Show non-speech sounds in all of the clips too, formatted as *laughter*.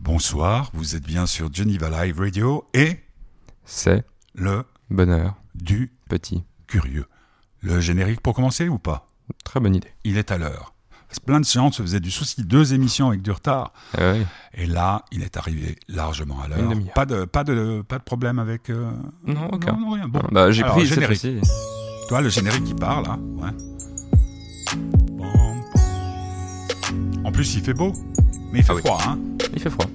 Bonsoir, vous êtes bien sur Geneva Live Radio et C'est le bonheur, du petit. curieux. Le générique pour commencer ou pas? Très bonne idée. Il est à l'heure. Plein de gens se faisaient du souci, deux émissions avec du retard. Ah oui. Et là, il est arrivé largement à l'heure. Pas de, pas, de, pas de problème avec. euh, Non, aucun. Non, rien. Bon. Bah, j'ai Alors, pris cette générique. fois-ci. Toi, le générique qui part là. Ouais. En plus, il fait beau. Mais il fait Ah oui. froid, hein. Il fait froid.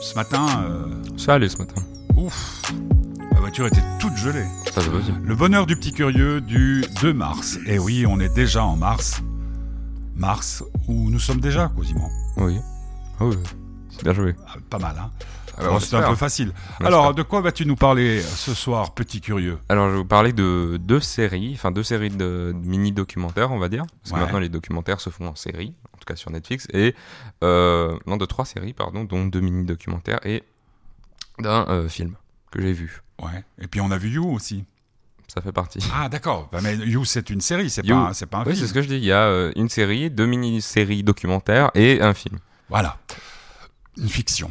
Ce matin, euh, Ça allait ce matin. ouf. La voiture était toute gelée. Ça c'est possible. Le bonheur du petit curieux du 2 mars. Et oui, on est déjà en mars. Mars, où nous sommes déjà, quasiment. Oui. Ah oui. C'est bien joué. Ah, Pas mal, hein Bon, on C'est un peu facile. On Alors, de quoi vas-tu nous parler ce soir, petit curieux Alors, je vais vous parler de deux séries, enfin deux séries de, de mini-documentaires, on va dire. Parce Ouais. que maintenant, les documentaires se font en série, en tout cas sur Netflix. Et, euh, non, de trois séries, pardon, dont deux mini-documentaires et d'un euh, film que j'ai vu. Ouais. Et puis, on a vu You aussi. Ça fait partie. Ah, d'accord. Bah, mais You, c'est une série, c'est pas, c'est pas un Oui, film. c'est ce que je dis. Il y a euh, une série, deux mini-séries documentaires et un film. Voilà. Une fiction.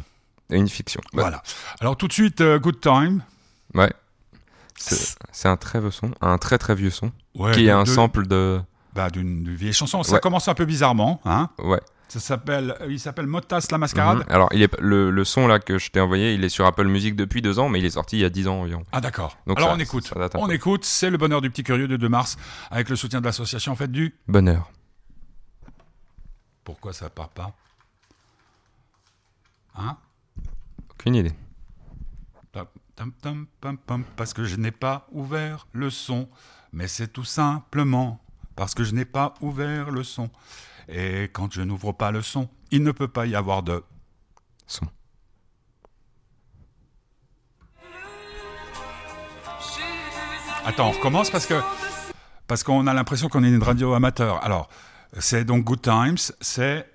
Et une fiction. Voilà. Alors, tout de suite, euh, Good Time. Ouais. C'est un très vieux son, un très très vieux son, Ouais, qui est un de- sample de. bah, d'une vieille chanson. Ça Ouais. commence un peu bizarrement, hein. Ouais. Ça s'appelle, euh, il s'appelle Motas la mascarade. Mhm. Alors, il est, le, le son là que je t'ai envoyé, il est sur Apple Music depuis deux ans, mais il est sorti il y a dix ans environ. Ah d'accord. Donc Alors ça- on écoute. ça On peu. écoute, c'est le bonheur du petit curieux de 2 mars avec le soutien de l'association Fête du. Bonheur. Pourquoi ça part pas? Hein? Aucune idée. Parce que je n'ai pas ouvert le son, mais c'est tout simplement parce que je n'ai pas ouvert le son. Et quand je n'ouvre pas le son, il ne peut pas y avoir de. Son. Attends, on recommence parce que parce qu'on a l'impression qu'on est une radio amateur. Alors, c'est donc Good Times, c'est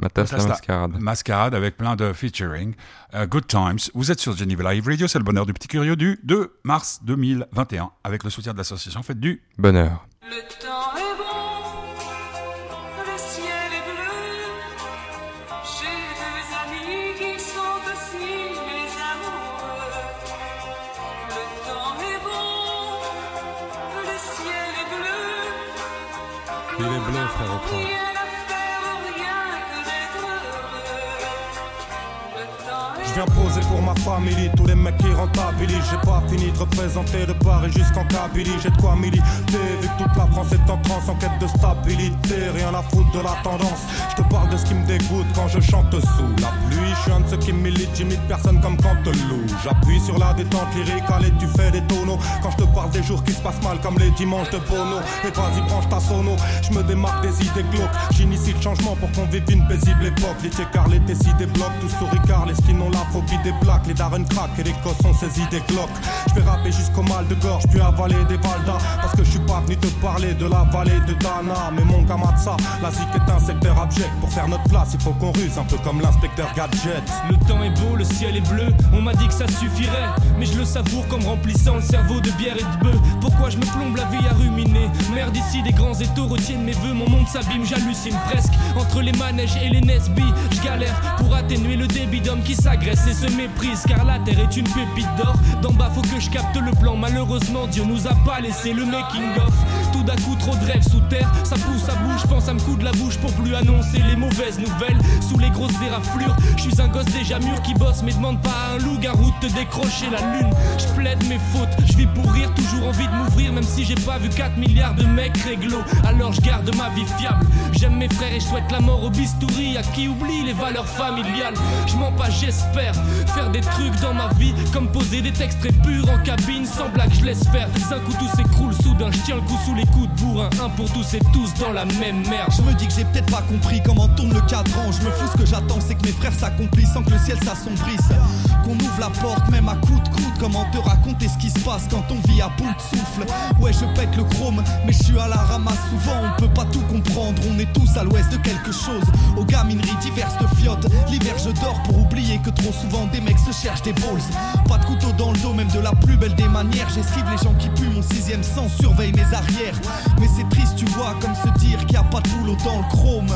Matas la mascarade. Mascarade avec plein de featuring. Euh, Good Times. Vous êtes sur Geneva Live Radio, c'est le bonheur du petit curieux du 2 mars 2021 avec le soutien de l'association Fête du. Bonheur. Le temps est bon, le ciel est bleu. J'ai deux amis qui sont aussi mes amoureux. Le temps est bon, le ciel est bleu. Il est bleu, frère, viens poser pour ma famille, tous les mecs qui rentabilisent. J'ai pas fini de représenter de Paris jusqu'en Kabylie. J'ai de quoi militer, vu que toute la France est en transe en quête de stabilité. Rien à foutre de la tendance. Je te parle de ce qui me dégoûte quand je chante sous la pluie. Je suis un de ceux qui militent, j'imite personne comme Cantelou. J'appuie sur la détente lyrique, allez, tu fais des tonneaux. Quand je te parle des jours qui se passent mal comme les dimanches de Bono. Et vas-y, branche ta sono. Je me démarque des idées glauques. J'initie le changement pour qu'on vive une paisible époque. Les car les tessis débloquent, tous souris car les skins ont la phobie des plaques. Les darren crack et les gosses ont saisi des glocks. Je vais rapper jusqu'au mal de gorge, puis avaler des valdas. Parce que je suis pas venu te parler de la vallée de Dana. Mais mon Kamatsa, la zik est un secteur abject. Pour faire notre place, il faut qu'on ruse un peu comme l'inspecteur Gadget. Le temps est beau, le ciel est bleu, on m'a dit que ça suffirait Mais je le savoure comme remplissant le cerveau de bière et de bœuf. Pourquoi je me plombe la vie à ruminer? Merde ici, des grands étaux retiennent mes voeux Mon monde s'abîme, j'hallucine presque. Entre les manèges et les Nesby, je galère Pour atténuer le débit d'hommes qui s'agressent et se méprisent. Car la terre est une pépite d'or. D'en bas faut que je capte le plan. Malheureusement Dieu nous a pas laissé le making of. Tout d'un coup trop de rêves sous terre Ça pousse, ça bouge, pense à me coudre la bouche Pour plus annoncer les mauvaises nouvelles les grosses éraflures. Je suis un gosse déjà mûr qui bosse Mais demande pas à un loup-garou de te décrocher la lune. Je plaide mes fautes, je vis pour rire Toujours envie de m'ouvrir même si j'ai pas vu 4 milliards de mecs réglo. Alors je garde ma vie fiable. J'aime mes frères et je souhaite la mort au bistouri À qui oublie les valeurs familiales. Je mens pas j'espère Faire des trucs dans ma vie Comme poser des textes très purs en cabine Sans blague je laisse faire. D'un coup tout s'écroule soudain Je tiens le coup sous les coups de bourrin Un pour tous et tous dans la même merde. Je me dis que j'ai peut-être pas compris comment tourne le cadran. Je me fous que j'attends, c'est que mes frères s'accomplissent sans que le ciel s'assombrisse. Qu'on ouvre la porte, même à coup de coude. Comment te raconter ce qui se passe quand on vit à bout de souffle Ouais, je pète le chrome, mais je suis à la ramasse souvent. On peut pas tout comprendre, on est tous à l'ouest de quelque chose. Aux gamineries diverses de fiottes. L'hiver, je dors pour oublier que trop souvent des mecs se cherchent des balls. Pas de couteau dans le dos, même de la plus belle des manières. J'esquive les gens qui puent, mon sixième sens surveille mes arrières. Mais c'est triste, tu vois, comme se dire qu'il y a pas de boulot dans le chrome.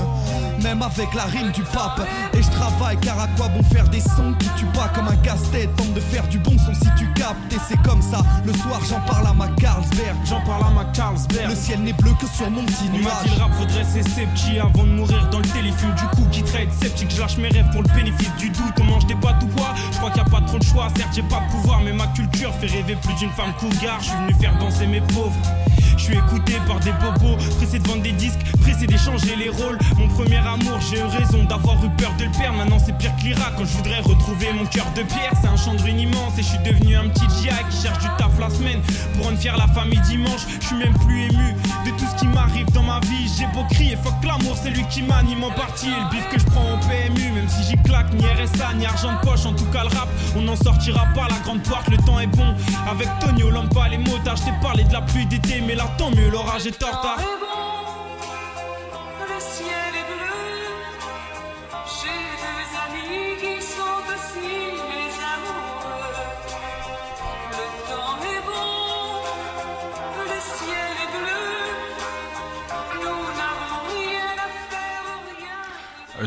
Même avec la rime du pape. Et je travail, car à quoi bon faire des sons qui tuent pas comme un casse-tête? Tente de faire du bon son si tu captes, et c'est comme ça. Le soir, j'en parle à ma Carlsberg. J'en parle à ma Carlsberg. Le ciel n'est bleu que sur mon petit On m'a nuage. dit le rap faudrait ses septi avant de mourir dans le téléfilm Du coup qui trade sceptique je lâche mes rêves pour le bénéfice du doute On mange des pâtes ou quoi? Je crois qu'il y a pas trop de choix Certes j'ai pas de pouvoir mais ma culture fait rêver plus d'une femme cougar Je suis venu faire danser mes pauvres je suis écouté par des bobos, pressé de vendre des disques, pressé d'échanger les rôles. Mon premier amour, j'ai eu raison d'avoir eu peur de le perdre. Maintenant c'est pire que l'Irak quand je voudrais retrouver mon cœur de pierre. C'est un champ de ruines immense et je suis devenu un petit GI qui cherche du taf la semaine pour rendre fier la famille dimanche. Je suis même plus ému de tout ce qui m'arrive dans ma vie. J'ai beau crier, fuck l'amour, c'est lui qui m'anime en partie. Et le bif que je prends au PMU, même si j'y claque, ni RSA, ni argent de poche, en tout cas le rap, on n'en sortira pas. La grande porte, le temps est bon. Avec Tony Olampa, les motards, je t'ai parlé de la pluie d'été, mais là tant mieux, l'orage est en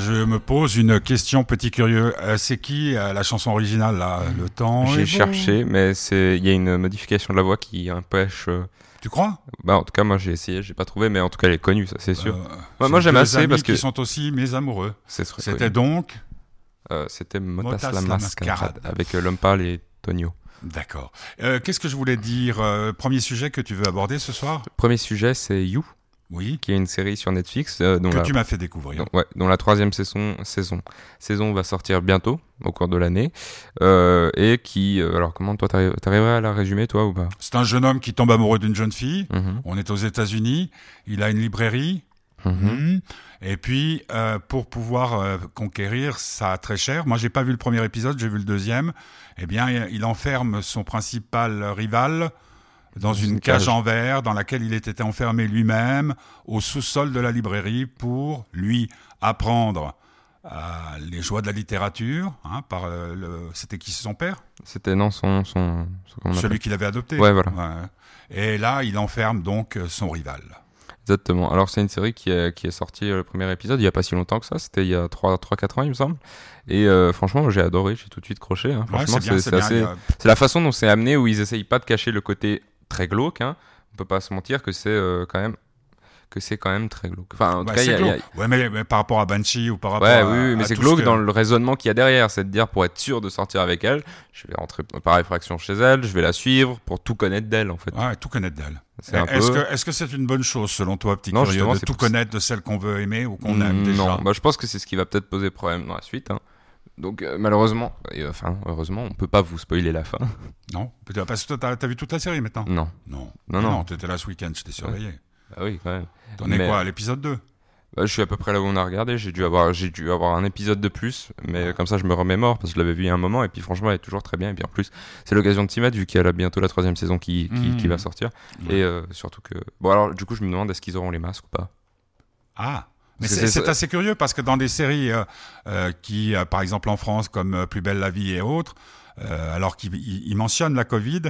Je me pose une question, petit curieux. Euh, c'est qui euh, la chanson originale là Le temps. J'ai bon cherché, mais c'est il y a une modification de la voix qui empêche. euh, Tu crois? Bah en tout cas moi j'ai essayé, j'ai pas trouvé, mais en tout cas elle est connue, ça c'est sûr. Moi, j'ai moi, j'aime assez amis parce que qui sont aussi mes amoureux. C'était donc. C'était Motas, Motas la mascarade avec l'homme pâle et Tonio. D'accord. Qu'est-ce que je voulais dire Premier sujet que tu veux aborder ce soir? Premier sujet c'est You, Oui. qui est une série sur Netflix euh, dont Que la... tu m'as fait découvrir. dont- ouais, dont la troisième saison, saison, saison va sortir bientôt, au cours de l'année, euh, et qui, euh, alors comment toi t'arriverais à la résumer toi ou pas? C'est un jeune homme qui tombe amoureux d'une jeune fille. Mhm. On est aux États-Unis. Il a une librairie. Mhm. Mhm. Et puis, euh, pour pouvoir conquérir ça très cher, moi j'ai pas vu le premier épisode, j'ai vu le deuxième. Eh bien, il enferme son principal rival dans une, cage en verre dans laquelle il était enfermé lui-même au sous-sol de la librairie pour lui apprendre euh, les joies de la littérature. Hein, par euh, le... C'était qui son père? C'était non son son, Celui qu'il avait adopté. Ouais, voilà. Ouais. Et là, il enferme donc euh, son rival. Exactement. Alors c'est une série qui est, qui est sortie le premier épisode il y a pas si longtemps que ça, c'était il y a 3 3 4 ans il me semble. Et euh, franchement, j'ai adoré, j'ai tout de suite croché hein. Franchement, c'est assez la façon dont c'est amené où ils essayent pas de cacher le côté très glauque hein. On peut pas se mentir que c'est euh, quand même que c'est quand même très glauque. Enfin, en tout Ouais, cas, il y c'est a- il y a- glauque. Ouais, mais, mais par rapport à Banshee ou par rapport Ouais, à. oui, oui, mais c'est glauque ce que- dans le raisonnement qu'il y a derrière. C'est de dire, pour être sûr de sortir avec elle, je vais rentrer par effraction chez elle, je vais la suivre pour tout connaître d'elle, en fait. Ouais, tout connaître d'elle. Est-ce peu- que est-ce que c'est une bonne chose selon toi, petit Non, curieux, de tout connaître de celle qu'on veut aimer ou qu'on aime Mm, déjà? Non, bah, je pense que c'est ce qui va peut-être poser problème dans la suite. hein. Donc, euh, malheureusement, et, euh, enfin, heureusement, on peut pas vous spoiler la fin. Non, peut-être parce que toi, t'as, vu toute la série maintenant? non. Non, Non, non. t'étais là ce week-end, je t'ai surveillé. Ah oui, quand même. T'en es Mais- quoi à l'épisode 2 Bah, je suis à peu près là où on a regardé. J'ai dû avoir, j'ai dû avoir un épisode de plus, mais comme ça, je me remémore parce que je l'avais vu il y a un moment. Et puis, franchement, elle est toujours très bien. Et puis, en plus, c'est l'occasion de s'y mettre vu qu'il y a bientôt la troisième saison qui, qui, Mhm. qui va sortir. Ouais. Et euh, surtout que, bon, alors, du coup, je me demande est-ce qu'ils auront les masques ou pas? Ah mais C'est- assez curieux parce que dans des séries euh, euh, qui, euh, par exemple en France, comme Plus belle la vie et autres, alors qu'ils ils- ils mentionnent la Covid,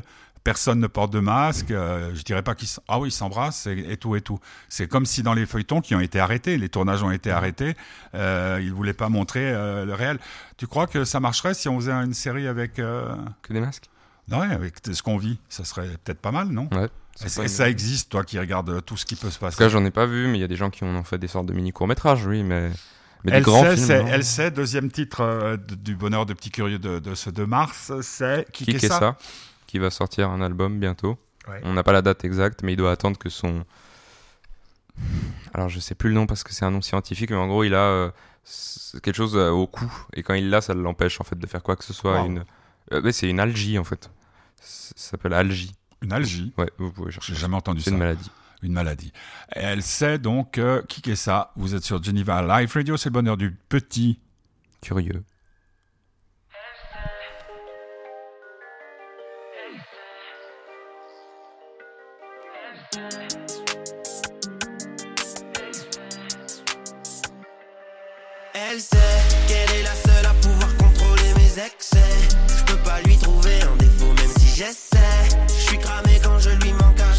personne ne porte de masque. euh, je dirais pas qu'ils ah oui ils s'embrassent et, et tout et tout. C'est comme si dans les feuilletons qui ont été arrêtés, les tournages ont été arrêtés, euh, ils voulaient pas montrer euh, le réel. Tu crois que ça marcherait si on faisait une série avec Que des masques? Ouais, avec ce qu'on vit Ça serait peut-être pas mal, non? Ouais. Et, une- ça existe, toi qui regardes euh, tout ce qui peut se En tout passer. cas, j'en ai pas vu, mais il y a des gens qui en ont fait des sortes de mini courts-métrages, oui, mais, mais des Elle grands sait, films. elle sait, deuxième titre euh, du bonheur de petit curieux de, de ce 2 mars, c'est qui, Qui est ça Qui va sortir un album bientôt. Ouais. On n'a pas la date exacte, mais il doit attendre que son. Alors, je sais plus le nom parce que c'est un nom scientifique, mais en gros, il a euh, quelque chose euh, au cou. Et quand il l'a, ça l'empêche en fait de faire quoi que ce soit. Wow. Une... euh, mais c'est une algie en fait. Ça s'appelle algie. Une algie. Ouais, vous pouvez chercher. J'ai jamais entendu C'est ça. une maladie. Une maladie. Et elle sait donc euh, qui qu'est ça. Vous êtes sur Geneva Live Radio, c'est le bonheur du petit. Curieux.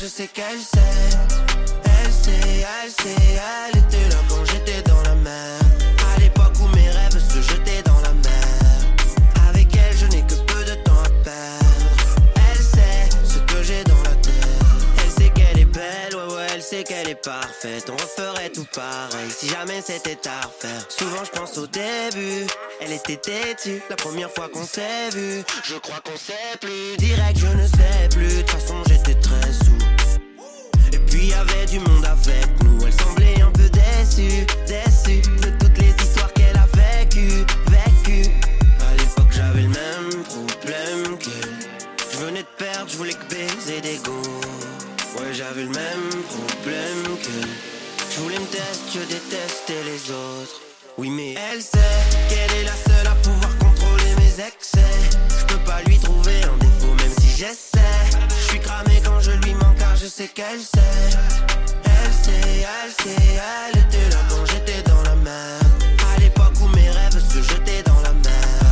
je sais qu'elle sait. Elle sait, elle sait, elle était là quand j'étais dans la mer. À l'époque où mes rêves se jetaient dans la mer. Avec elle, je n'ai que peu de temps à perdre. Elle sait ce que j'ai dans la tête. Elle sait qu'elle est belle, ouais, ouais, elle sait qu'elle est parfaite. On referait tout pareil si jamais c'était à refaire. Souvent, je pense au début. Elle était têtue la première fois qu'on s'est vu. Je crois qu'on sait plus. Direct, je ne sais plus. De toute façon, du monde avec nous, elle semblait un peu déçue, déçue de toutes les histoires qu'elle a vécues, vécues. À l'époque j'avais le même problème qu'elle. Je venais de perdre, je voulais que baiser des go. Ouais j'avais le même problème qu'elle. Je voulais me tester, je détestais les autres. Oui mais elle sait qu'elle est la seule à pouvoir contrôler mes excès. Je peux pas lui trouver un défaut même si j'essaie. Je sais qu'elle sait. Elle sait, elle sait, elle était là quand j'étais dans la mer. À l'époque où mes rêves se jetaient dans la mer.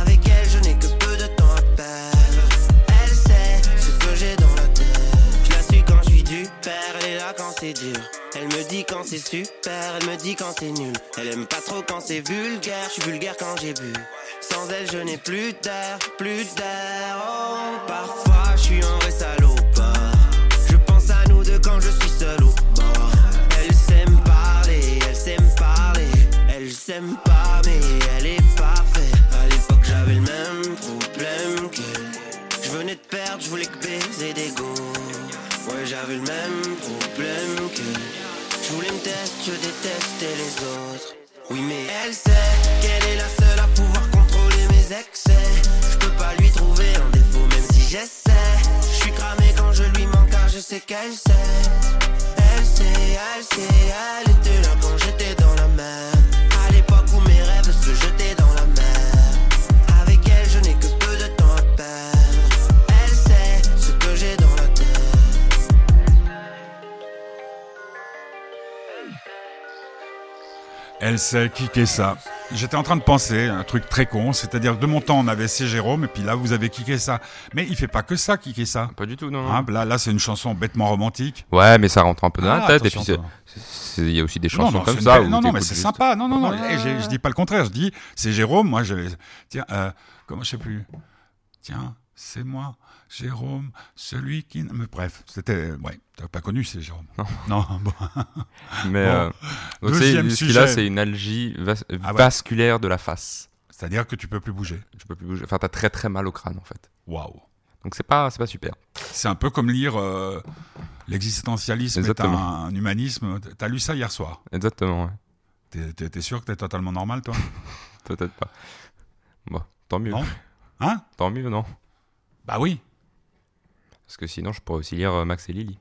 Avec elle je n'ai que peu de temps à perdre. Elle sait ce que j'ai dans la tête. Je la suis quand je suis du père, elle est là quand c'est dur. Elle me dit quand c'est super, elle me dit quand c'est nul. Elle aime pas trop quand c'est vulgaire, je suis vulgaire quand j'ai bu. Sans elle, je n'ai plus d'air, plus d'air. Oh, parfois je suis un vrai salopard. Je suis seul au bord. Elle sait me parler, elle sait me parler. Elle s'aime pas, mais elle est parfaite. À l'époque, j'avais le même problème qu'elle. Je venais de perdre, je voulais que baiser des go. Ouais, j'avais le même problème qu'elle. Je voulais me tester, je détestais les autres. Oui, mais elle sait qu'elle est la seule à pouvoir contrôler mes excès. Je peux pas lui trouver un défaut, même si j'essaie. Je sais qu'elle sait. Elle sait, elle sait, elle était là quand j'étais dans la mer. À l'époque où mes rêves se jetaient dans la mer. Avec elle, je n'ai que peu de temps à perdre. Elle sait ce que j'ai dans la tête. Elle sait kicker ça. J'étais en train de penser un truc très con, c'est-à-dire de mon temps on avait C'est Jérôme et puis là vous avez kické ça. Mais il fait pas que ça, kicker ça. Pas du tout, non. non. Hein, là, là c'est une chanson bêtement romantique. Ouais, mais ça rentre un peu dans Ah, la tête. Et puis, il y a aussi des chansons non, comme ça. belle- où non, non, mais c'est juste- sympa. Non, non, non. Ouais. eh, je dis pas le contraire. Je dis, c'est Jérôme. Moi, je, tiens, euh, comment je sais plus. Tiens, c'est moi, Jérôme, celui qui. Mais bref, c'était, ouais, t'as pas connu, c'est Jérôme. Non, *laughs* bon. *laughs* Mais Bon. euh, donc Deuxième ce qu'il a, sujet. c'est une algie vas- Ah ouais. vasculaire de la face. c'est-à-dire que tu peux plus bouger. Tu peux plus bouger. Enfin, t'as très très mal au crâne en fait. Waouh. Donc c'est pas, c'est pas super. C'est un peu comme lire euh, l'existentialisme est un humanisme. T'as lu ça hier soir. Exactement. Ouais. T'es, t'es- t'es sûr que t'es totalement normal, toi? *laughs* Peut-être pas. Bon, tant mieux. Non? Hein? Tant mieux, non? Bah oui. Parce que sinon, je pourrais aussi lire euh, Max et Lily.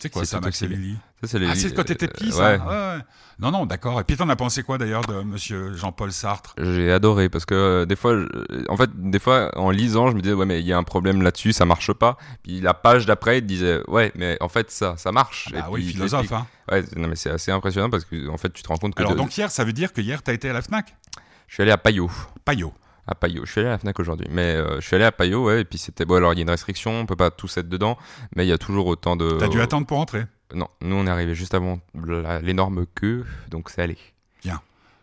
C'est quoi ça, Max et Lily Ça, c'est les. Ah, c'est quand t'étais petit, euh, ça ouais. Ouais, ouais. Non, non, d'accord. Et puis t'en as pensé quoi d'ailleurs de monsieur Jean-Paul Sartre? J'ai adoré parce que euh, des fois, je- en fait, des fois, en lisant, je me disais ouais, mais il y a un problème là-dessus, ça marche pas. Puis la page d'après, il disait ouais, mais en fait, ça, ça marche. Bah Et oui, puis, philosophe. Hein. Ouais, non, mais c'est assez impressionnant parce que en fait, tu te rends compte que Alors donc hier, ça veut dire que hier, t'as été à la FNAC? Je suis allé à Payot. Payot. À Payot. Je suis allé à la Fnac aujourd'hui, mais euh, je suis allé à Payot, ouais. Et puis c'était bon. Alors il y a une restriction, on peut pas tous être dedans, mais il y a toujours autant de. T'as dû attendre pour entrer. Non, nous on est arrivé juste avant la- l'énorme queue, donc c'est allé.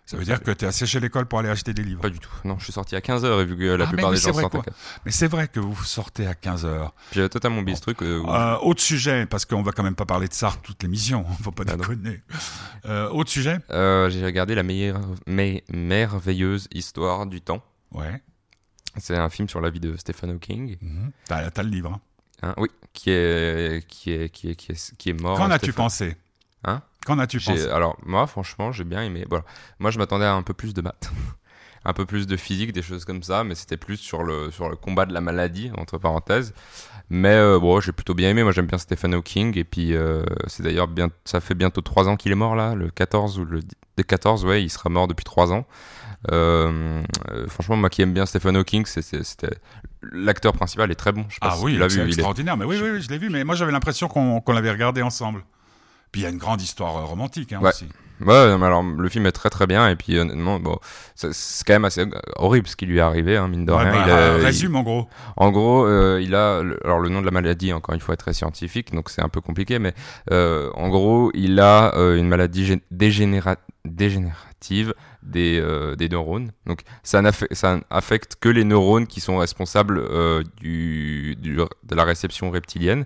Ça veut dire que t'es asséché l'école pour aller acheter des livres. Pas du tout. Non, je suis sorti à 15h et vu que la Ah, plupart oui, des c'est gens vrai, sortent à quoi. 4. Mais c'est vrai que vous sortez à 15h. Puis J'avais totalement oublié ce truc. euh, où- Euh, autre sujet, parce qu'on va quand même pas parler de Sartre toute l'émission, *laughs* faut pas Bah non. déconner. Euh, autre sujet? Euh, j'ai regardé la meilleure, mais, merveilleuse histoire du temps. Ouais. C'est un film sur la vie de Stephen Hawking. Mhm. T'as, t'as le livre. hein. Hein, oui, qui est, qui est, qui est, qui est, qui est mort. Qu'en as-tu Stephen- pensé? Hein? Qu'en as-tu J'ai- pensé? Alors, moi, franchement, j'ai bien aimé. Voilà. Moi, je m'attendais à un peu plus de maths. *laughs* un peu plus de physique, des choses comme ça, mais c'était plus sur le, sur le combat de la maladie, entre parenthèses. Mais euh, bon, j'ai plutôt bien aimé. Moi, j'aime bien Stephen Hawking. Et puis, euh, c'est d'ailleurs bien, ça fait bientôt 3 ans qu'il est mort, là, le 14 ou le des 14, ouais, il sera mort depuis 3 ans. Euh, euh, franchement, moi qui aime bien Stephen Hawking, c'était l'acteur principal est très bon. Je sais Ah si oui, l'as c'est vu. il est- extraordinaire. Mais oui, oui, oui, je l'ai vu. Mais moi, j'avais l'impression qu'on, qu'on l'avait regardé ensemble. Puis il y a une grande histoire euh, romantique hein, Ouais. aussi. Ouais, mais alors le film est très très bien et puis honnêtement, bon, c'est- quand même assez horrible ce qui lui est arrivé, hein, mine de Ouais, rien. bah, Il a- il- résume en gros. En gros, euh, il a alors le nom de la maladie. Encore une fois, est très scientifique, donc c'est un peu compliqué. Mais euh, en gros, il a euh, une maladie gé- dégénéra- dégénérative des, euh, des neurones. Donc ça n'affecte, que les neurones qui sont responsables euh, du- de la réception reptilienne.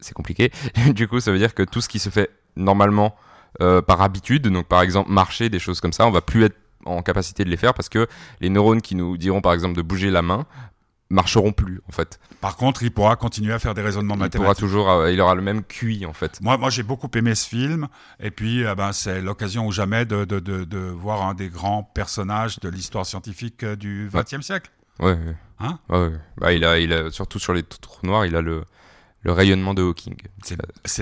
C'est compliqué. *laughs* du coup, ça veut dire que tout ce qui se fait normalement euh, par habitude. Donc par exemple marcher, des choses comme ça, on va plus être en capacité de les faire parce que les neurones qui nous diront par exemple de bouger la main marcheront plus en fait. Par contre, il pourra continuer à faire des raisonnements Il pourra mathématiques. toujours, euh, il aura le même QI en fait. Moi, moi j'ai beaucoup aimé ce film, et puis euh, ben, c'est l'occasion ou jamais de, de, de, de voir un des grands personnages de l'histoire scientifique euh, du XXe siècle. Ouais. ouais. Hein? Ouais. Bah, il a, il a surtout sur les trous noirs, il a le le rayonnement de Hawking. C'est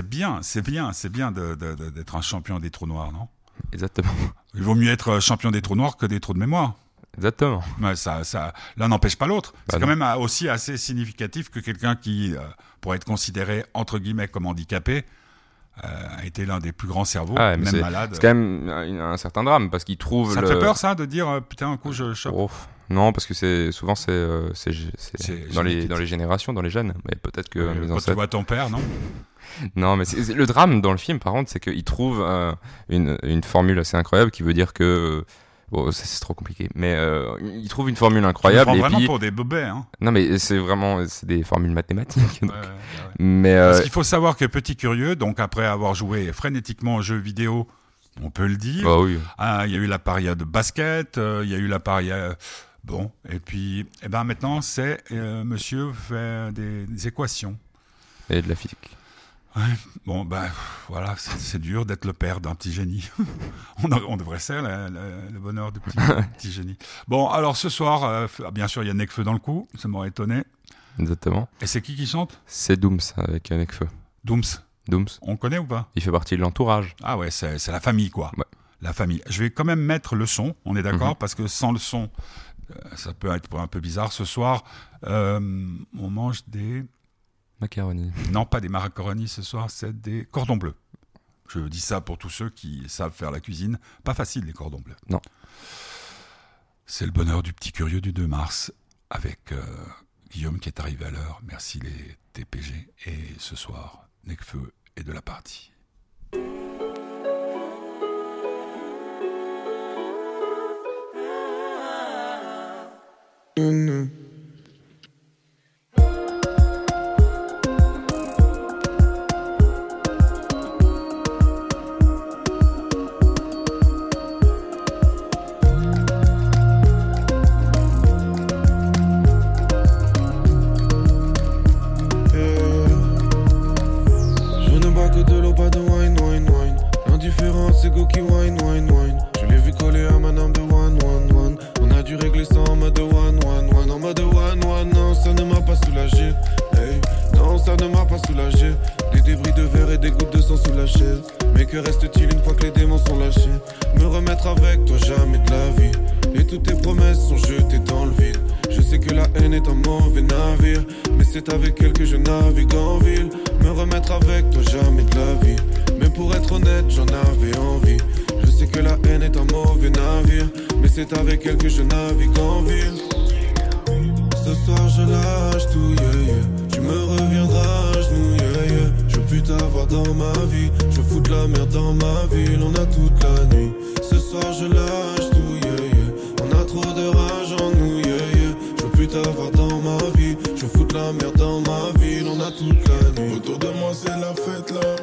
bien, c'est bien, c'est bien d'être un champion des trous noirs, non? Exactement. Il vaut mieux être champion des trous noirs que des trous de mémoire. Exactement. Ça, ça, l'un n'empêche pas l'autre. c'est Bah quand non. même euh, aussi assez significatif que quelqu'un qui euh, pourrait être considéré entre guillemets comme handicapé euh, a été l'un des plus grands cerveaux, Ah ouais, même malade. C'est quand même un, un certain drame parce qu'il trouve Ça te fait peur ça de dire euh, putain un coup je chope Oh, non, parce que c'est souvent c'est euh, dans les dans les générations, dans les gènes. Mais peut-être que mes quand tu vois ton père, non? *laughs* Non, mais c'est- le drame dans le film, par contre, c'est qu'il trouve euh, une une formule assez incroyable qui veut dire que bon, c'est trop compliqué, mais euh, il trouve une formule incroyable et vraiment puis pour des bobets. Hein. non, mais c'est vraiment c'est des formules mathématiques. donc. Ouais, ouais, ouais. Mais Parce euh, qu'il faut savoir que Petit Curieux, donc après avoir joué frénétiquement aux jeux vidéo, on peut le dire, bah oui. ah, il y a eu la période basket, euh, il y a eu la période... Bon, et puis eh ben maintenant, c'est euh, monsieur fait des, des équations. Et de la physique. Bon, ben voilà, c'est dur d'être le père d'un petit génie. *laughs* on, a- on devrait la- le bonheur du petit, *laughs* petit génie. Bon, alors ce soir, euh, f- bien sûr, il y a Necfeu dans le coup, ça m'aurait étonné. Exactement. Et c'est qui qui chante? C'est Dooms avec un feu. Dooms. Dooms, On connaît ou pas? Il fait partie de l'entourage. Ah ouais, c'est la famille, quoi. Ouais. La famille. Je vais quand même mettre le son, on est d'accord, Mhm. parce que sans le son, euh, ça peut être un peu bizarre. Ce soir, euh, on mange des... Macaroni. Non, pas des macaronis ce soir, c'est des cordons bleus. Je dis ça pour tous ceux qui savent faire la cuisine. Pas facile, les cordons bleus. Non. C'est le bonheur du petit curieux du 2 mars, avec euh, Guillaume qui est arrivé à l'heure. Merci les TPG. Et ce soir, Necfeu est de la partie. Je l'ai vu coller à ma number one, one, one. On a dû régler ça en mode one, one, one. En mode one, one, non, ça ne m'a pas soulagé. Hey, non, ça ne m'a pas soulagé. Des débris de verre et des gouttes de sang sous la chaise. Mais que reste-t-il une fois que les démons sont lâchés? Me remettre avec toi, jamais de la vie. Et toutes tes promesses sont jetées dans le vide. Je sais que la haine est un mauvais navire. Mais c'est avec elle que je navigue en ville. Me remettre avec toi, jamais de c'est avec elle que je navigue en ville. Ce soir je lâche tout, yeah. Tu me reviendras à genoux. Je veux plus t'avoir dans ma vie. Je fous de la merde dans ma ville, on a toute la nuit. Ce soir je lâche tout, yeah, yeah. On a trop de rage en nous, yeah. Je veux plus t'avoir dans ma vie. Je fous de la merde dans ma ville, on a toute la nuit. Autour de moi c'est la fête là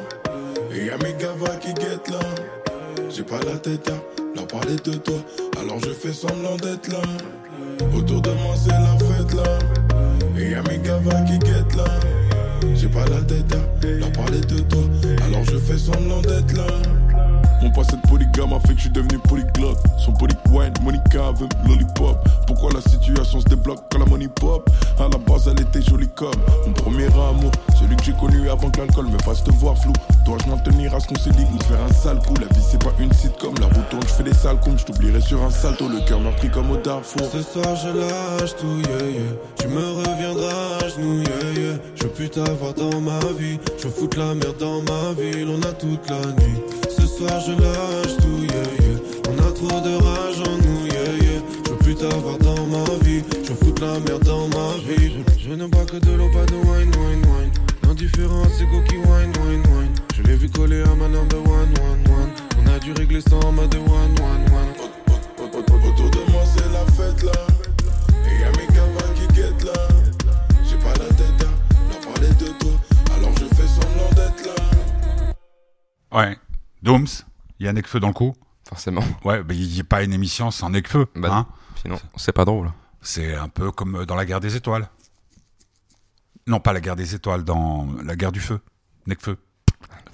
Et y'a mes gavas qui guettent là J'ai pas la tête à leur parler de toi Alors je fais semblant d'être là. Autour de moi c'est la fête là. Et y'a mes gavas qui guettent là. J'ai pas la tête à leur parler de toi Alors je fais semblant d'être là mon passé de polygame a fait que je suis devenu polyglotte. Son poly wine, Monica veut lollipop. Pourquoi la situation se débloque quand la money pop? À la base, elle était jolie comme mon premier amour. Celui que j'ai connu avant que l'alcool me fasse te voir flou. Dois-je m'en tenir à ce qu'on s'est dit ou faire un sale coup? La vie, c'est pas une sitcom. La route tourne, je fais des sales coups. Je t'oublierai sur un salto. Le cœur meurtri comme au Darfour. Ce soir je lâche tout, yeah, yeah. Tu me reviendras à genoux, yeah, yeah. Je veux plus t'avoir dans ma vie. Je foutre la merde dans ma ville, on a toute la nuit. Soir je lâche tout, yeah, yeah. On a trop de rage en nous, yeah, yeah. Je veux plus t'avoir dans ma vie. Je veux foutre la merde dans ma vie. Je, je ne bois que de l'eau, pas de wine, wine, wine. L'indifférence, c'est go qui wine, wine, wine. Je l'ai vu coller à ma number one, one, one. On a dû régler ça en mode one, one, one. Autour de moi, c'est la fête là. Et y'a mes gavas qui guettent là. J'ai pas la tête à leur parler de toi. Alors je fais semblant d'être là. Ouais, Dooms, il y a Necfeu dans le coup. Forcément. Ouais, mais il n'y a pas une émission sans Necfeu. Bah, hein. Sinon, c'est pas drôle. C'est un peu comme dans la guerre des étoiles. Non, pas la guerre des étoiles, dans la guerre du feu. Necfeu.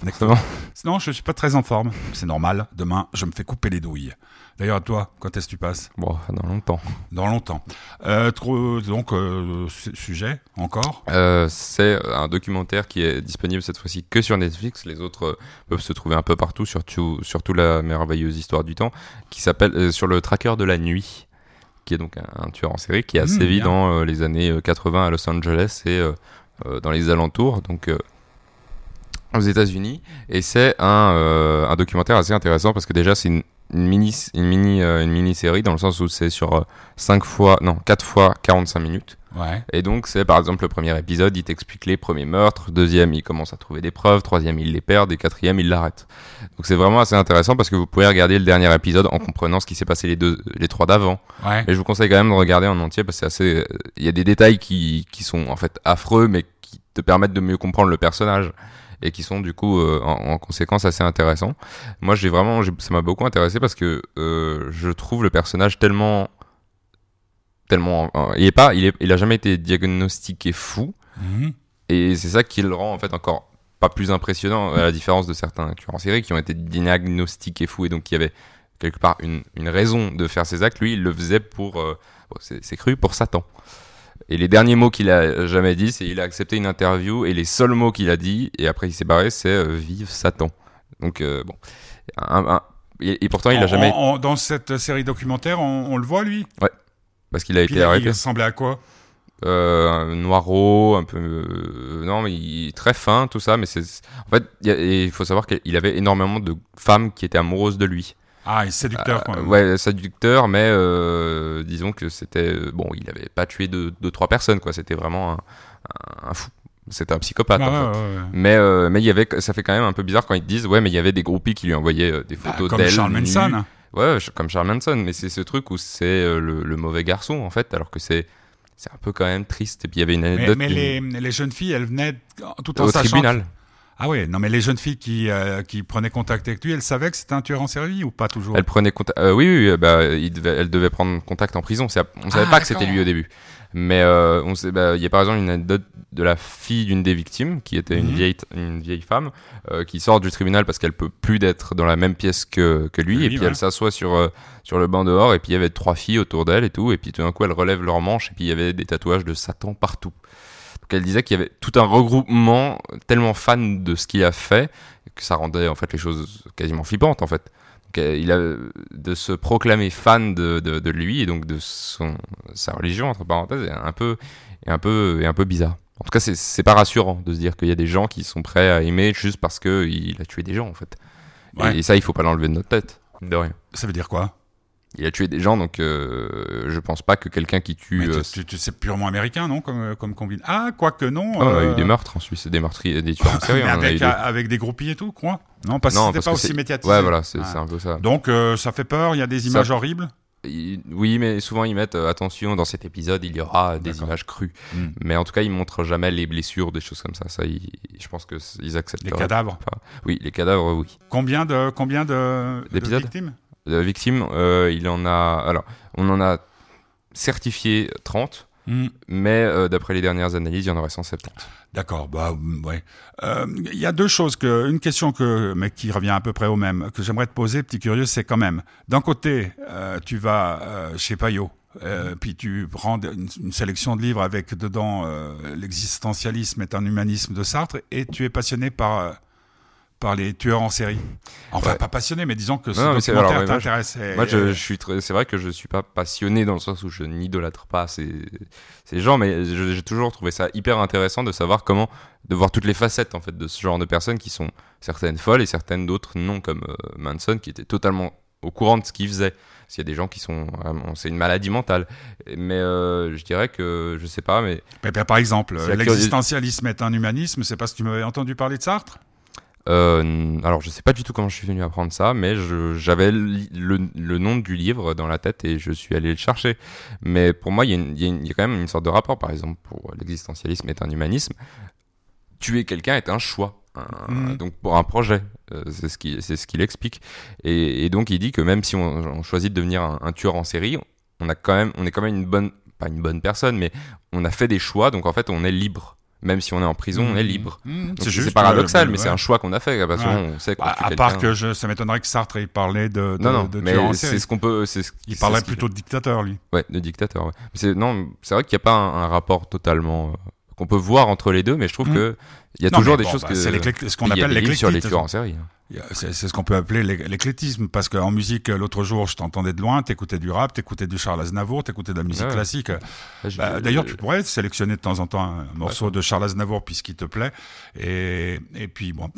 Necfeu. Forcément. Non, je suis pas très en forme. C'est normal. Demain, je me fais couper les douilles. D'ailleurs, à toi, quand est-ce que tu passes? Bon, dans longtemps. Dans longtemps. Euh, trop- donc, euh, su- sujet, encore? Euh, c'est un documentaire qui est disponible cette fois-ci que sur Netflix. Les autres peuvent se trouver un peu partout, surtout, surtout la merveilleuse histoire du temps, qui s'appelle sur le tracker de la nuit, qui est donc un, un tueur en série qui a Mmh, sévi bien. dans les années euh, 80 à Los Angeles et dans les alentours, donc aux États-Unis. Et c'est un, euh, un documentaire assez intéressant parce que déjà c'est une, une mini une mini euh, une mini série dans le sens où c'est sur 5 fois non 4 fois 45 minutes. Ouais. Et donc, c'est par exemple le premier épisode, il t'explique les premiers meurtres. Deuxième, il commence à trouver des preuves. Troisième, il les perd. Et quatrième, il l'arrête. Donc, c'est vraiment assez intéressant parce que vous pouvez regarder le dernier épisode en comprenant ce qui s'est passé les deux, les trois d'avant. Ouais. Mais je vous conseille quand même de regarder en entier parce que c'est assez, euh, il y a des détails qui, qui sont en fait affreux, mais qui te permettent de mieux comprendre le personnage et qui sont du coup euh, en, en conséquence assez intéressants. Moi, j'ai vraiment, ça m'a beaucoup intéressé parce que euh, je trouve le personnage tellement, tellement, il est pas, il est, il a jamais été diagnostiqué fou Mhm. et c'est ça qui le rend en fait encore pas plus impressionnant à la différence de certains tueurs en série qui ont été diagnostiqués fous et donc qui avaient quelque part une, une raison de faire ces actes. Lui, il le faisait pour, euh, bon, c'est cru, pour Satan. Et les derniers mots qu'il a jamais dit, c'est il a accepté une interview et les seuls mots qu'il a dit et après il s'est barré, c'est euh, vive Satan. Donc euh, bon, Un- un- et, et pourtant il a En- jamais, en- en- dans cette série documentaire, on, on le voit, lui? Parce qu'il a Puis été il, arrêté. il ressemblait à quoi? Euh, un noiro, un peu euh, non mais il très fin tout ça, mais c'est en fait il faut savoir qu'il avait énormément de femmes qui étaient amoureuses de lui. Ah, il est séducteur, quand Euh, même. ouais, séducteur, mais euh, disons que c'était euh, bon, il avait pas tué deux, deux trois personnes quoi. C'était vraiment un, un- un fou. C'était un psychopathe. Ah, en fait. ouais, ouais. Mais euh, mais il y avait, ça fait quand même un peu bizarre quand ils te disent ouais, mais il y avait des groupies qui lui envoyaient euh, des Bah, photos comme d'elle. Charles. Manson. Ouais, comme Charles Manson, mais c'est ce truc où c'est euh, le, le mauvais garçon en fait, alors que c'est c'est un peu quand même triste. Et puis il y avait une anecdote mais les jeunes filles, elles venaient tout en au sachant tribunal. Ah ouais, non mais les jeunes filles qui, euh, qui prenaient contact avec lui, elles savaient que c'était un tueur en série ou pas toujours Elle prenait contact. euh, oui, oui, oui, bah, il devait, elle devait prendre contact en prison. On savait Ah, pas que c'était lui au début. Mais euh, on sait, bah, il y a par exemple une anecdote de la fille d'une des victimes, qui était une Mhm. vieille, une vieille femme, euh, qui sort du tribunal parce qu'elle peut plus d'être dans la même pièce que, que lui, et puis ouais. elle s'assoit sur euh, sur le banc dehors, et puis il y avait trois filles autour d'elle et tout, et puis tout d'un coup elle relève leurs manches, et puis il y avait des tatouages de Satan partout. Donc elle disait qu'il y avait tout un regroupement tellement fan de ce qu'il a fait que ça rendait en fait les choses quasiment flippantes en fait. Donc, euh, il a de se proclamer fan de, de, de lui et donc de son sa religion entre parenthèses est un peu est un peu est un peu bizarre. En tout cas, c'est c'est pas rassurant de se dire qu'il y a des gens qui sont prêts à aimer juste parce que il a tué des gens en fait. Et- ça, il faut pas l'enlever de notre tête, de rien. Ça veut dire quoi? Il a tué des gens, donc euh, je pense pas que quelqu'un qui tue. Mais euh, tu- tu- tu- C'est purement américain, non Comme, comme combine. Ah, quoique non. ah, on a euh, eu des meurtres en Suisse, des meurtriers, des tueurs en *laughs* série. avec, des- avec des groupies et tout, quoi Non, parce que c'était pas aussi médiatisé. Ouais, voilà, c'est un peu ça. Donc euh, ça fait peur, il y a des images Ça- horribles. Oui, mais souvent ils mettent euh, attention dans cet épisode, il y aura des images crues. Hmm. Mais en tout cas, ils montrent jamais les blessures, des choses comme ça. Ça, ils- je pense que ils acceptent. Les cadavres. Oui, les cadavres, oui. Combien de combien de, de D'épisodes? Victimes euh, il en a. Alors, on en a certifié 30, Hmm. mais euh, d'après les dernières analyses, il y en aurait 170. D'accord, bah mm, ouais. Euh, Il y a deux choses que, une question que, mais qui revient à peu près au même, que j'aimerais te poser, petit curieux, c'est quand même, d'un côté, euh, tu vas chez Payot, euh, puis tu prends une, une sélection de livres avec dedans euh, l'existentialisme est un humanisme de Sartre, et tu es passionné par par les tueurs en série. Enfin, Ouais. pas passionné, mais disons que ce Non, documentaire alors, ouais, moi, je- t'intéresse. et- Moi, je, je suis très, c'est vrai que je suis pas passionné dans le sens où je n'idolâtre pas ces, ces gens, mais j'ai toujours trouvé ça hyper intéressant de savoir comment, de voir toutes les facettes en fait de ce genre de personnes qui sont certaines folles et certaines d'autres non, comme euh, Manson qui était totalement au courant de ce qu'il faisait. S'il y a des gens qui sont, c'est une maladie mentale. Mais euh, je dirais que, je sais pas, mais Mais, ben, par exemple, l'existentialisme est un humanisme, c'est parce que tu m'avais entendu parler de Sartre? Euh, alors, je sais pas du tout comment je suis venu apprendre ça, mais j'avais le, le, le nom du livre dans la tête et je suis allé le chercher. Mais pour moi, il y, a y y quand même une sorte de rapport. Par exemple, pour l'existentialisme est un humanisme. Tuer quelqu'un est un choix. un- Mhm. donc pour un projet. Euh, c'est ce qu'il explique. Et, et donc il dit que même si on, on choisit de devenir un, un tueur en série, on a quand même on est quand même une bonne pas une bonne personne, mais on a fait des choix. Donc en fait on est libre. Même si on est en prison, on est libre. Mmh, Donc, c'est paradoxal, euh, mais ouais. c'est un choix qu'on a fait. Parce Ouais. qu'on sait qu'on À, à part que je, ça m'étonnerait que Sartre ait parlé de, de, non, non, de mais c'est ce qu'on peut. ce- Il parlait plutôt de dictateur, lui. Ouais, de dictateur. Ouais. Non, c'est vrai qu'il n'y a pas un, un rapport totalement euh, qu'on peut voir entre les deux, mais je trouve Mm. que il y a Non, toujours des bon, choses bah, que c'est ce qu'on appelle livres sur les l'éclectisme. tueurs en série. C'est ce qu'on peut appeler l'é- l'éclectisme, parce qu'en musique, l'autre jour, je t'entendais de loin, t'écoutais du rap, t'écoutais du Charles Aznavour, t'écoutais de la musique Ouais. classique. Je- Bah, D'ailleurs, tu pourrais sélectionner de temps en temps un morceau de Charles Aznavour puisqu'il te plaît. Et, et puis bon,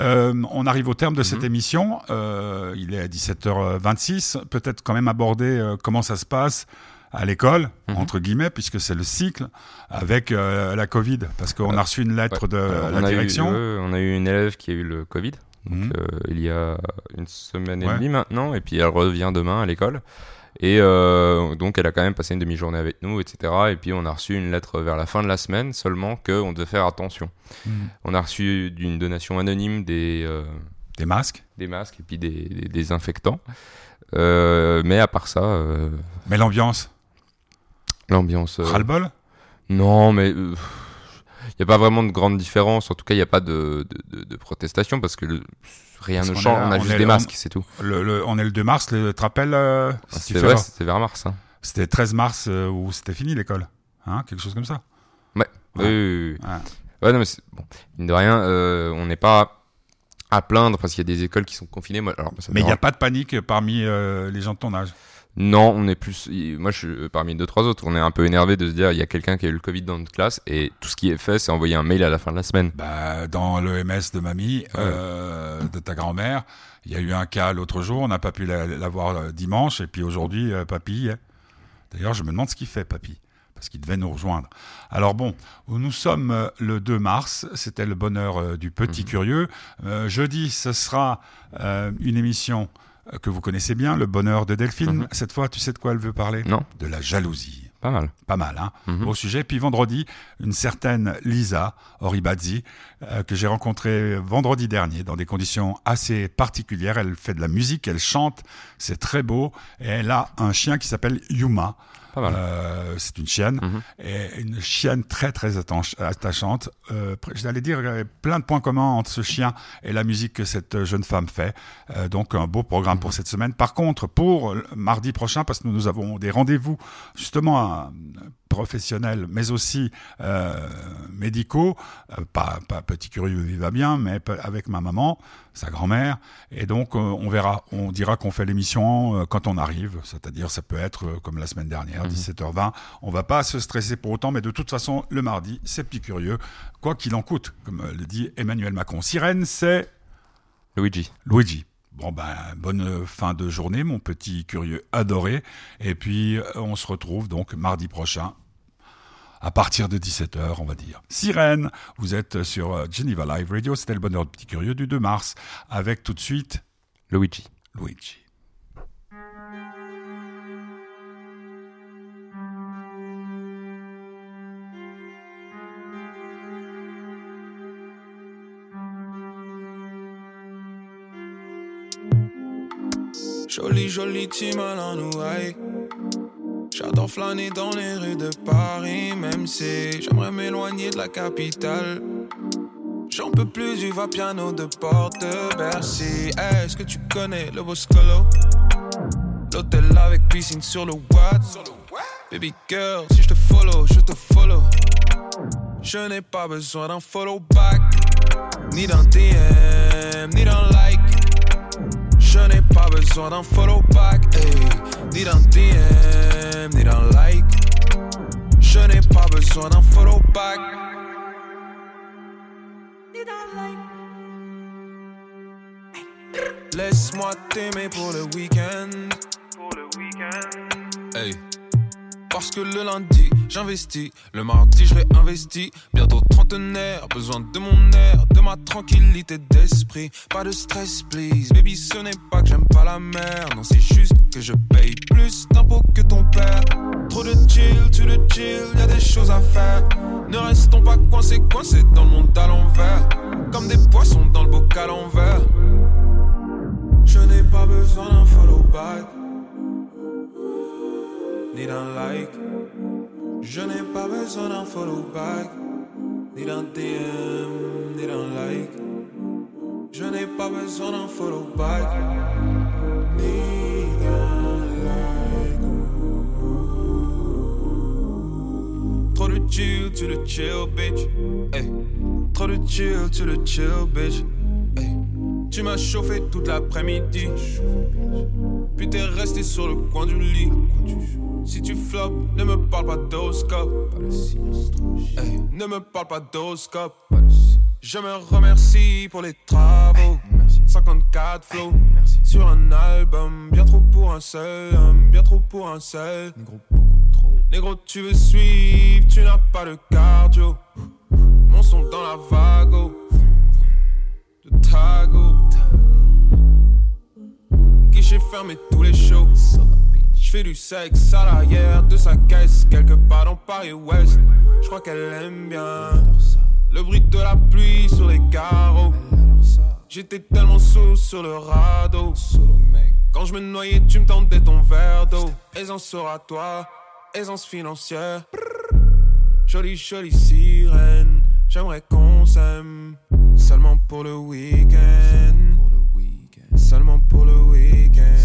Euh, on arrive au terme de Mhm. cette émission. Euh, il est à 17h26. Peut-être quand même aborder euh, comment ça se passe à l'école, Mhm. entre guillemets, puisque c'est le cycle avec euh, la Covid, parce qu'on a reçu une lettre Ouais. de Alors, la on a eu- direction. on a eu une élève qui a eu le Covid. Donc, Mhm. euh, il y a une semaine et Ouais. demie maintenant, et puis elle revient demain à l'école. Et euh, donc elle a quand même passé une demi-journée avec nous, etc. Et puis on a reçu une lettre vers la fin de la semaine, seulement qu'on devait faire attention. Mhm. On a reçu d'une donation anonyme des, euh, Des masques. des masques et puis des, des désinfectants. Euh, mais à part ça, euh, Mais l'ambiance, l'ambiance... euh, ras-le-bol? Non, mais il n'y a pas vraiment de grande différence. En tout cas, il n'y a pas de, de, de- de protestation parce que le- rien Parce ne change. est on a on juste des masques, c'est tout. le, le- On est le 2 mars, le, tu te rappelles euh, Ah, si C'était vers mars. Hein. C'était 13 mars euh, où c'était fini l'école. Hein, quelque chose comme ça. Ouais. Ouais. Oui, oui, oui. Ouais. Ouais, non, mais bon, mine de rien, euh, on n'est pas à plaindre parce qu'il y a des écoles qui sont confinées. Alors, ça Mais il n'y a pas de panique parmi euh, les gens de ton âge. Non, on est plus. Moi, je suis parmi deux trois autres. On est un peu énervé de se dire il y a quelqu'un qui a eu le Covid dans notre classe et tout ce qui est fait, c'est envoyer un mail à la fin de la semaine. Bah, dans l'EMS de mamie, euh, de ta grand-mère, il y a eu un cas l'autre jour, on n'a pas pu la, la voir euh, dimanche, et puis aujourd'hui, euh, papy. D'ailleurs, je me demande ce qu'il fait, papy, parce qu'il devait nous rejoindre. Alors bon, nous sommes le 2 mars, c'était le bonheur du petit curieux. Euh, jeudi, ce sera euh, une émission que vous connaissez bien, le bonheur de Delphine. Mhm. Cette fois, tu sais de quoi elle veut parler? Non. De la jalousie. Pas mal. Pas mal, hein Mhm. Beau sujet. Puis vendredi, une certaine Lisa Oribazzi, euh, que j'ai rencontrée vendredi dernier dans des conditions assez particulières. Elle fait de la musique, elle chante, c'est très beau. Et elle a un chien qui s'appelle Yuma. Euh, c'est une chienne, Mhm. et une chienne très très attachante. Euh, J'allais dire euh, plein de points communs entre ce chien et la musique que cette jeune femme fait. Euh, donc un beau programme Mhm. pour cette semaine. Par contre, pour mardi prochain, parce que nous avons des rendez-vous justement euh, professionnels, mais aussi euh, médicaux, euh, pas, pas petit curieux, il va bien, mais avec ma maman, sa grand-mère, et donc euh, on verra, on dira qu'on fait l'émission quand on arrive, c'est-à-dire ça peut être comme la semaine dernière, 17h20, on va pas se stresser pour autant, mais de toute façon, le mardi, c'est petit curieux, quoi qu'il en coûte, comme le dit Emmanuel Macron. Sirène, c'est Luigi. Luigi. Bon ben bonne fin de journée mon petit curieux adoré et puis on se retrouve donc mardi prochain à partir de 17h on va dire. Sirène, vous êtes sur euh, Geneva Live Radio, c'était le bonheur du petit curieux du 2 mars avec tout de suite Luigi. Luigi. Jolie, jolie team à nouaille. J'adore flâner dans les rues de Paris, même si j'aimerais m'éloigner de la capitale. J'en peux plus du va-piano de Porte Bercy. Est-ce que tu connais le Boscolo? L'hôtel avec piscine sur le Watt. Baby girl, si je te follow, je te follow. Je n'ai pas besoin d'un follow back, ni d'un DM, ni d'un like. Je n'ai pas besoin d'un follow back, hey, ni d'un DM, ni d'un like. Je n'ai pas besoin d'un follow back. Laisse-moi t'aimer pour le week-end. Hey. Parce que le lundi, j'investis. Le mardi, je réinvestis. Bientôt trentenaire, besoin de mon air, de ma tranquillité d'esprit. Pas de stress, please. Baby, ce n'est pas que j'aime pas la mer. Non, c'est juste que je paye plus d'impôts que ton père. Trop de chill, tu le chill, y a des choses à faire. Ne restons pas coincés, coincés dans le monde à l'envers. Comme des poissons dans le bocal en verre. Je n'ai pas besoin d'un follow back. Ni d'un like. Je n'ai pas besoin d'un follow back. Ni d'un DM, ni d'un like. Je n'ai pas besoin d'un follow back. Ni d'un like. Trop de chill, tu le chill, bitch. Hey. Trop de chill, tu le chill, bitch. Tu m'as chauffé toute l'après-midi. Puis t'es resté sur le coin du lit. Si tu flops, ne me parle pas d'oscope. Hey, ne me parle pas d'oscope. Je me remercie pour les travaux. 54 flows sur un album. Bien trop pour un seul homme. Bien trop pour un seul. Négro, tu veux suivre, tu n'as pas de cardio. Mon son dans la vago. De tago. Guichet fermé tous les shows. Je fais du sexe à l'arrière de sa caisse, quelque part dans Paris-Ouest. Je crois qu'elle aime bien le bruit de la pluie sur les carreaux. J'étais tellement sous sur le radeau. Quand je me noyais, tu me tendais ton verre d'eau. Aisance toi, aisance financière. Jolie, jolie sirène. J'aimerais qu'on s'aime seulement pour le week-end. Seulement pour le week-end.